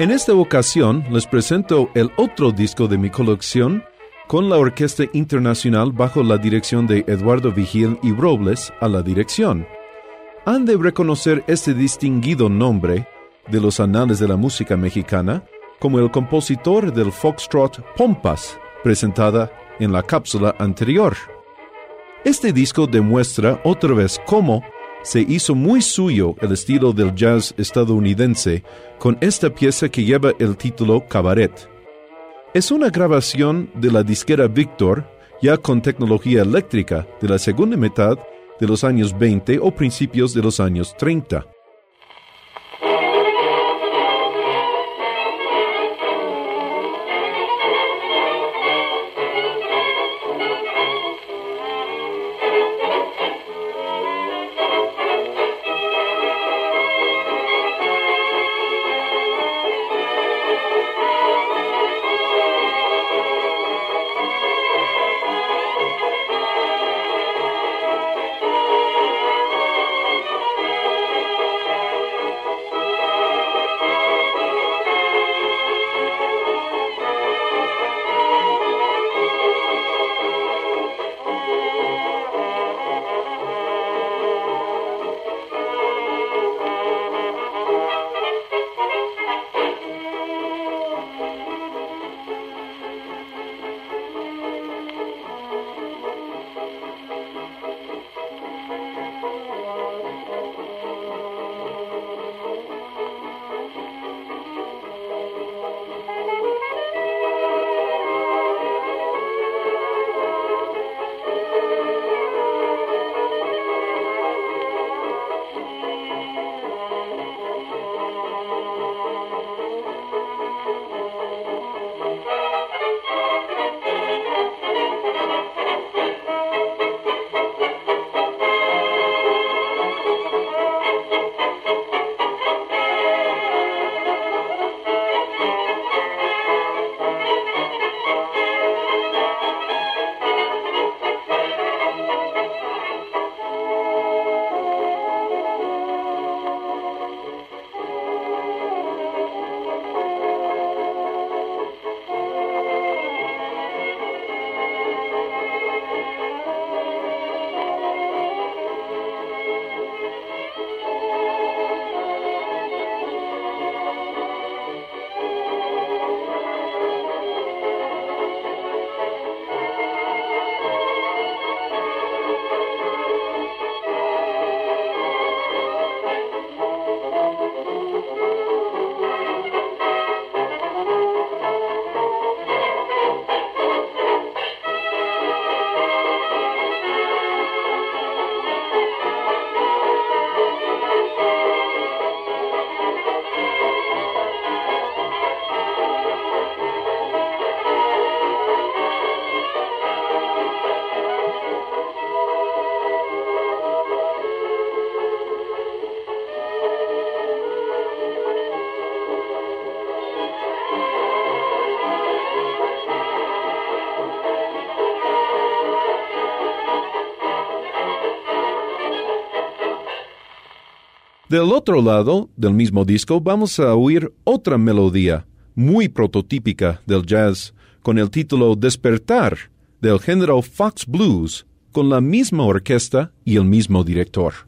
En esta ocasión les presento el otro disco de mi colección con la Orquesta Internacional bajo la dirección de Eduardo Vigil y Robles a la dirección. Han de reconocer este distinguido nombre de los anales de la música mexicana como el compositor del foxtrot Pompas, presentada en la cápsula anterior. Este disco demuestra otra vez cómo se hizo muy suyo el estilo del jazz estadounidense con esta pieza que lleva el título Cabaret. Es una grabación de la disquera Victor, ya con tecnología eléctrica, de la segunda mitad de los años 20 o principios de los años 30. Del otro lado del mismo disco vamos a oír otra melodía muy prototípica del jazz con el título Despertar del género Fox Blues con la misma orquesta y el mismo director.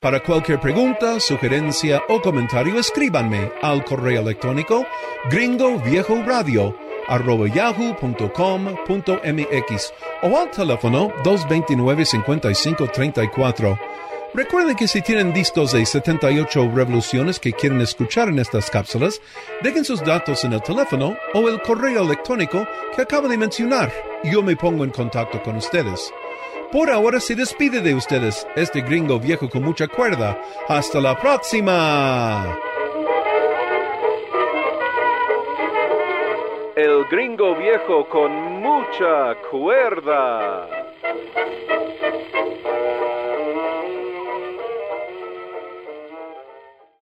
Para cualquier pregunta, sugerencia o comentario, escríbanme al correo electrónico gringoviejoradio.yahoo.com.mx o al teléfono 229-5534. Recuerden que si tienen discos de 78 revoluciones que quieren escuchar en estas cápsulas, dejen sus datos en el teléfono o el correo electrónico que acabo de mencionar. Yo me pongo en contacto con ustedes. Por ahora se despide de ustedes este gringo viejo con mucha cuerda. Hasta la próxima. El gringo viejo con mucha cuerda.